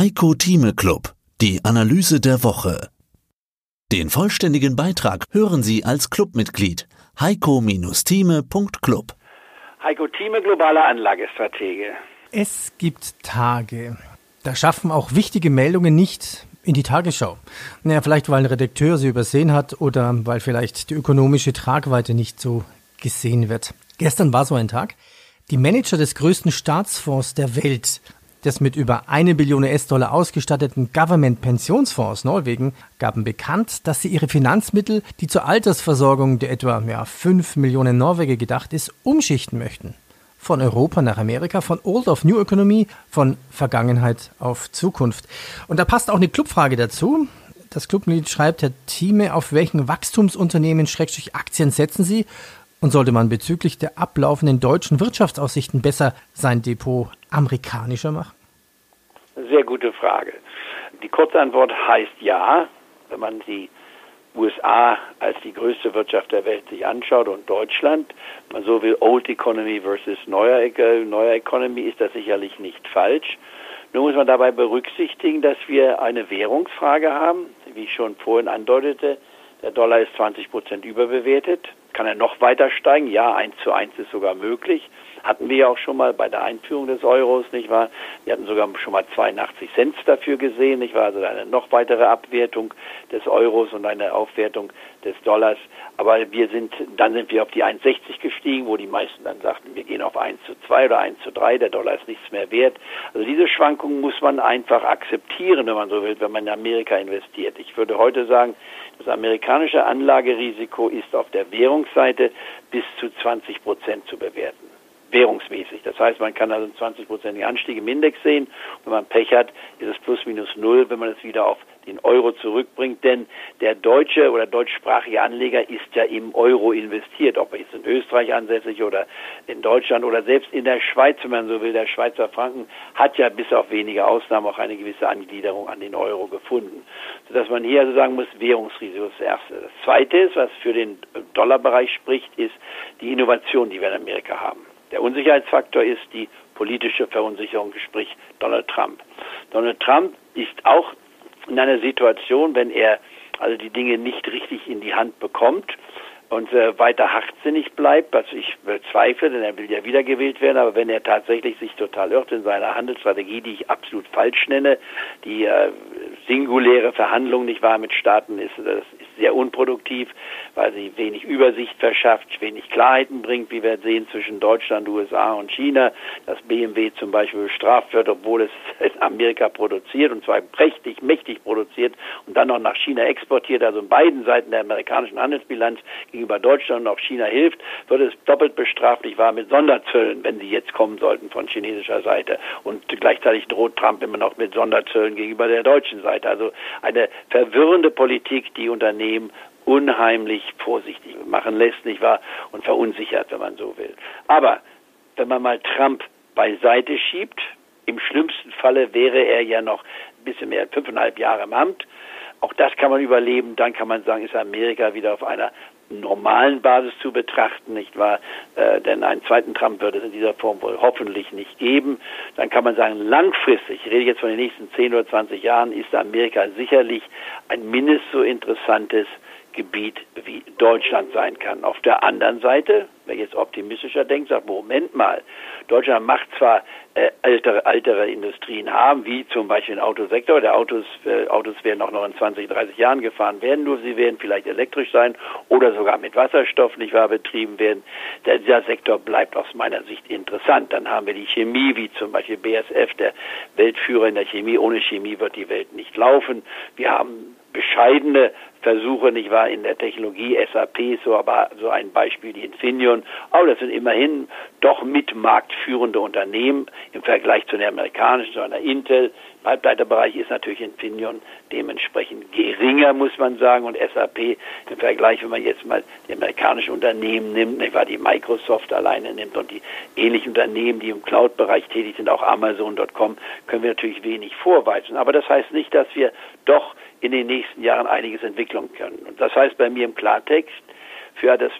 Heiko Thieme Club, die Analyse der Woche. Den vollständigen Beitrag hören Sie als Clubmitglied heiko-thieme.club. Heiko Thieme, globaler Anlagestratege. Es gibt Tage, da schaffen auch wichtige Meldungen nicht in die Tagesschau. Naja, vielleicht weil ein Redakteur sie übersehen hat oder weil vielleicht die ökonomische Tragweite nicht so gesehen wird. Gestern war so ein Tag. Die Manager des größten Staatsfonds der Welt, des mit über eine Billion US-Dollar ausgestatteten Government-Pensionsfonds Norwegen, gaben bekannt, dass sie ihre Finanzmittel, die zur Altersversorgung der etwa ja, 5 Millionen Norweger gedacht ist, umschichten möchten. Von Europa nach Amerika, von Old auf New Economy, von Vergangenheit auf Zukunft. Und da passt auch eine Clubfrage dazu. Das Clubmitglied schreibt, Herr Thieme, auf welchen Wachstumsunternehmen Schrägstrich Aktien setzen Sie? Und sollte man bezüglich der ablaufenden deutschen Wirtschaftsaussichten besser sein Depot amerikanischer machen? Sehr gute Frage. Die Kurzantwort heißt ja, wenn man die USA als die größte Wirtschaft der Welt sich anschaut und Deutschland, man so will Old Economy versus neuer, neuer Economy, ist das sicherlich nicht falsch. Nur muss man dabei berücksichtigen, dass wir eine Währungsfrage haben, wie ich schon vorhin andeutete. Der Dollar ist 20 Prozent überbewertet. Kann er noch weiter steigen? Ja, eins zu eins ist sogar möglich. Hatten wir ja auch schon mal bei der Einführung des Euros, nicht wahr? Wir hatten sogar schon mal 82 Cent dafür gesehen, nicht wahr? Also eine noch weitere Abwertung des Euros und eine Aufwertung des Dollars. Aber wir sind, dann sind wir auf die 1,60 gestiegen, wo die meisten dann sagten, wir gehen auf 1 zu 2 oder 1 zu 3, der Dollar ist nichts mehr wert. Also diese Schwankungen muss man einfach akzeptieren, wenn man so will, wenn man in Amerika investiert. Ich würde heute sagen, das amerikanische Anlagerisiko ist auf der Währungsseite bis zu 20 Prozent zu bewerten währungsmäßig. Das heißt, man kann also einen 20-prozentigen Anstieg im Index sehen. Wenn man Pech hat, ist es plus minus null, wenn man es wieder auf den Euro zurückbringt. Denn der deutsche oder deutschsprachige Anleger ist ja im Euro investiert, ob er jetzt in Österreich ansässig oder in Deutschland oder selbst in der Schweiz, wenn man so will. Der Schweizer Franken hat ja bis auf wenige Ausnahmen auch eine gewisse Angliederung an den Euro gefunden. Sodass man hier also sagen muss, Währungsrisiko ist das Erste. Das Zweite ist, was für den Dollarbereich spricht, ist die Innovation, die wir in Amerika haben. Der Unsicherheitsfaktor ist die politische Verunsicherung, sprich Donald Trump. Donald Trump ist auch in einer Situation, wenn er also die Dinge nicht richtig in die Hand bekommt und äh, weiter hartsinnig bleibt, was ich bezweifle, denn er will ja wiedergewählt werden, aber wenn er tatsächlich sich total irrt in seiner Handelsstrategie, die ich absolut falsch nenne, die äh, singuläre Verhandlung nicht wahr mit Staaten ist, das ist sehr unproduktiv, weil sie wenig Übersicht verschafft, wenig Klarheiten bringt, wie wir sehen zwischen Deutschland, USA und China, dass BMW zum Beispiel bestraft wird, obwohl es in Amerika produziert und zwar prächtig, mächtig produziert und dann noch nach China exportiert, also in beiden Seiten der amerikanischen Handelsbilanz gegenüber Deutschland und auch China hilft, wird es doppelt bestraft, ich war mit Sonderzöllen, wenn sie jetzt kommen sollten von chinesischer Seite. Und gleichzeitig droht Trump immer noch mit Sonderzöllen gegenüber der deutschen Seite. Also eine verwirrende Politik, die Unternehmen Unternehmen unheimlich vorsichtig machen lässt, nicht wahr? Und verunsichert, wenn man so will. Aber wenn man mal Trump beiseite schiebt, im schlimmsten Falle wäre er ja noch ein bisschen mehr als fünfeinhalb Jahre im Amt. Auch das kann man überleben. Dann kann man sagen, ist Amerika wieder auf einer normalen Basis zu betrachten, nicht wahr? Äh, denn einen zweiten Trump wird es in dieser Form wohl hoffentlich nicht geben. Dann kann man sagen, langfristig, ich rede jetzt von den nächsten 10 oder 20 Jahren, ist Amerika sicherlich ein mindestens so interessantes Gebiet wie Deutschland sein kann. Auf der anderen Seite, wer jetzt optimistischer denkt, sagt, Moment mal, Deutschland macht zwar äh, ältere, ältere Industrien haben, wie zum Beispiel den Autosektor, der Autos, äh, Autos werden auch noch in 20, 30 Jahren gefahren werden, nur sie werden vielleicht elektrisch sein oder sogar mit Wasserstoff nicht wahr betrieben werden. Der, dieser Sektor bleibt aus meiner Sicht interessant. Dann haben wir die Chemie, wie zum Beispiel BSF, der Weltführer in der Chemie. Ohne Chemie wird die Welt nicht laufen. Wir haben bescheidene Versuche, nicht wahr, in der Technologie, SAP, so aber so ein Beispiel, die Infineon, aber das sind immerhin doch mit marktführende Unternehmen im Vergleich zu den amerikanischen, zu einer Intel. Im Halbleiterbereich ist natürlich Infineon dementsprechend geringer, muss man sagen, und SAP im Vergleich, wenn man jetzt mal die amerikanischen Unternehmen nimmt, nicht wahr, die Microsoft alleine nimmt und die ähnlichen Unternehmen, die im Cloud-Bereich tätig sind, auch Amazon.com, können wir natürlich wenig vorweisen. Aber das heißt nicht, dass wir doch in den nächsten Jahren einiges entwickeln können. Und das heißt bei mir im Klartext, für das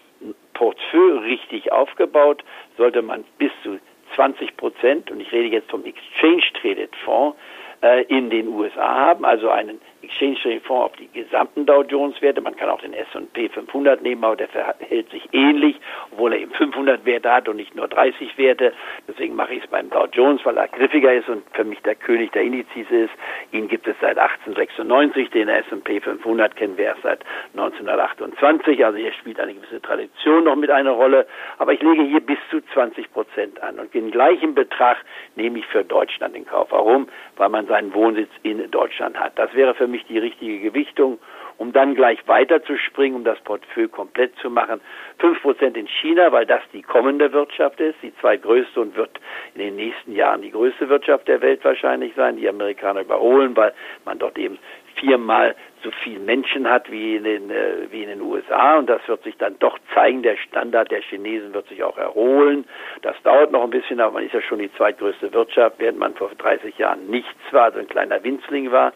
Portfolio richtig aufgebaut, sollte man bis zu 20 Prozent, und ich rede jetzt vom Exchange Traded Fonds, äh, in den USA haben, also einen Exchange Traded Fonds auf die gesamten Dow Jones Werte. Man kann auch den S&P 500 nehmen, aber der verhält sich ähnlich, obwohl er eben 500 Werte hat und nicht nur 30 Werte. Deswegen mache ich es beim Dow Jones, weil er griffiger ist und für mich der König der Indizes ist. Ihn gibt es seit 1896, den S&P 500 kennen wir erst seit 1928. Also hier spielt eine gewisse Tradition noch mit einer Rolle. Aber ich lege hier bis zu 20 Prozent an und den gleichen Betrag nehme ich für Deutschland in Kauf. Warum? Weil man seinen Wohnsitz in Deutschland hat. Das wäre für mich die richtige Gewichtung, um dann gleich weiterzuspringen, um das Portfolio komplett zu machen. Fünf Prozent in China, weil das die kommende Wirtschaft ist, die zweitgrößte und wird in den nächsten Jahren die größte Wirtschaft der Welt wahrscheinlich sein. Die Amerikaner überholen, weil man dort eben viermal so viele Menschen hat wie in, den, äh, wie in den USA und das wird sich dann doch zeigen. Der Standard der Chinesen wird sich auch erholen. Das dauert noch ein bisschen, aber man ist ja schon die zweitgrößte Wirtschaft, während man vor 30 Jahren nichts war, also ein kleiner Winzling war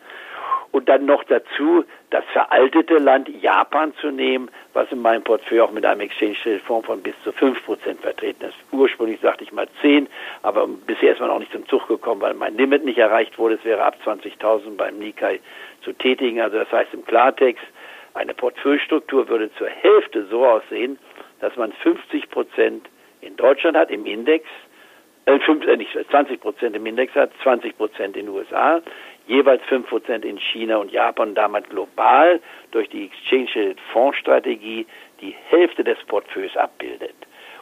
und dann noch dazu das veraltete Land Japan zu nehmen, was in meinem Portfolio auch mit einem Exchange Traded Fonds von bis zu 5% vertreten ist. Ursprünglich sagte ich mal 10, aber bisher ist man auch nicht zum Zug gekommen, weil mein Limit nicht erreicht wurde. Es wäre ab 20.000 beim Nikkei zu tätigen. Also das heißt im Klartext, eine Portfoliostruktur würde zur Hälfte so aussehen, dass man 50% in Deutschland hat im Index, äh, 5, äh, nicht 20% im Index hat, 20% in den USA, jeweils 5% in China und Japan, damit global durch die Exchange Fonds Strategie die Hälfte des Portfolios abbildet.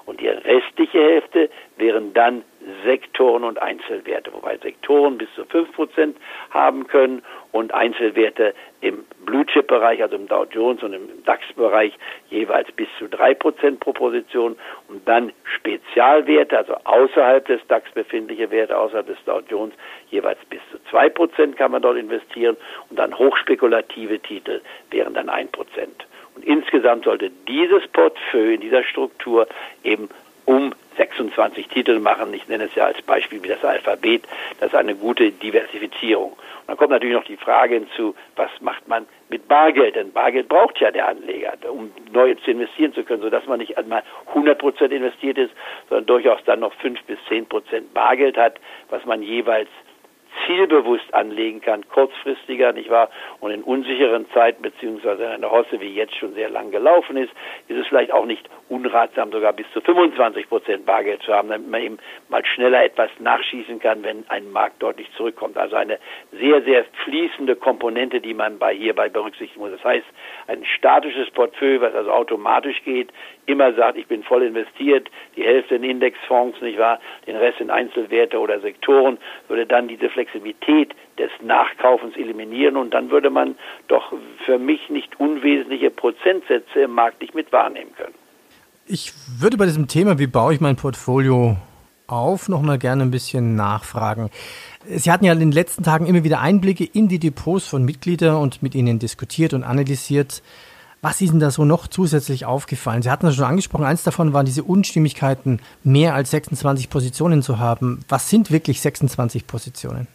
Und die restliche Hälfte wären dann Sektoren und Einzelwerte, wobei Sektoren bis zu 5% haben können und Einzelwerte im Blue Chip Bereich, also im Dow Jones und im DAX Bereich jeweils bis zu 3% pro Position. Und dann Spezialwerte, also außerhalb des DAX befindliche Werte, außerhalb des Dow Jones jeweils bis zu 2% kann man dort investieren. Und dann hochspekulative Titel wären dann 1%. Und insgesamt sollte dieses Portfolio in dieser Struktur eben um 26 Titel machen. Ich nenne es ja als Beispiel wie das Alphabet. Das ist eine gute Diversifizierung. Und dann kommt natürlich noch die Frage hinzu, was macht man mit Bargeld? Denn Bargeld braucht ja der Anleger, um neu zu investieren zu können, sodass man nicht einmal 100 Prozent investiert ist, sondern durchaus dann noch 5 bis 10 Prozent Bargeld hat, was man jeweils zielbewusst anlegen kann, kurzfristiger, nicht wahr? Und in unsicheren Zeiten, beziehungsweise in einer Hosse, wie jetzt schon sehr lang gelaufen ist, ist es vielleicht auch nicht unratsam, sogar bis zu 25 Prozent Bargeld zu haben, damit man eben mal schneller etwas nachschießen kann, wenn ein Markt deutlich zurückkommt. Also eine sehr, sehr fließende Komponente, die man bei hierbei berücksichtigen muss. Das heißt, ein statisches Portfolio, was also automatisch geht, immer sagt, ich bin voll investiert, die Hälfte in Indexfonds, nicht wahr, den Rest in Einzelwerte oder Sektoren, würde dann diese Flexibilität des Nachkaufens eliminieren und dann würde man doch für mich nicht unwesentliche Prozentsätze im Markt nicht mit wahrnehmen können. Ich würde bei diesem Thema, wie baue ich mein Portfolio auf, noch mal gerne ein bisschen nachfragen. Sie hatten ja in den letzten Tagen immer wieder Einblicke in die Depots von Mitgliedern und mit ihnen diskutiert und analysiert. Was ist denn da so noch zusätzlich aufgefallen? Sie hatten das schon angesprochen, eins davon waren diese Unstimmigkeiten, mehr als 26 Positionen zu haben. Was sind wirklich 26 Positionen?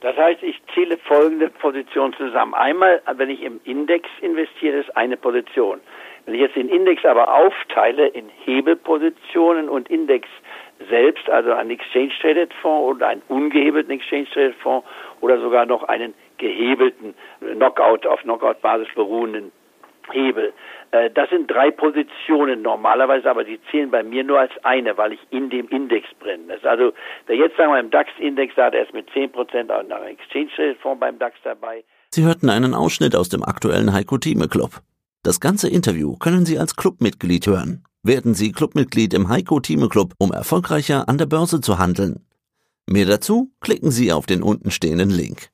Das heißt, ich zähle folgende Positionen zusammen. Einmal, wenn ich im Index investiere, ist eine Position. Wenn ich jetzt den Index aber aufteile in Hebelpositionen und Index selbst, also einen Exchange Traded Fonds oder einen ungehebelten Exchange Traded Fonds oder sogar noch einen gehebelten Knockout auf Knockout Basis beruhenden Hebel. Äh, das sind drei Positionen normalerweise, aber die zählen bei mir nur als eine, weil ich in dem Index bin. Also der jetzt sagen wir im DAX-Index, da hat er es mit 10% auch noch Exchange-Fonds beim DAX dabei. Sie hörten einen Ausschnitt aus dem aktuellen Heiko Thieme Club. Das ganze Interview können Sie als Clubmitglied hören. Werden Sie Clubmitglied im Heiko Thieme Club, um erfolgreicher an der Börse zu handeln. Mehr dazu klicken Sie auf den untenstehenden Link.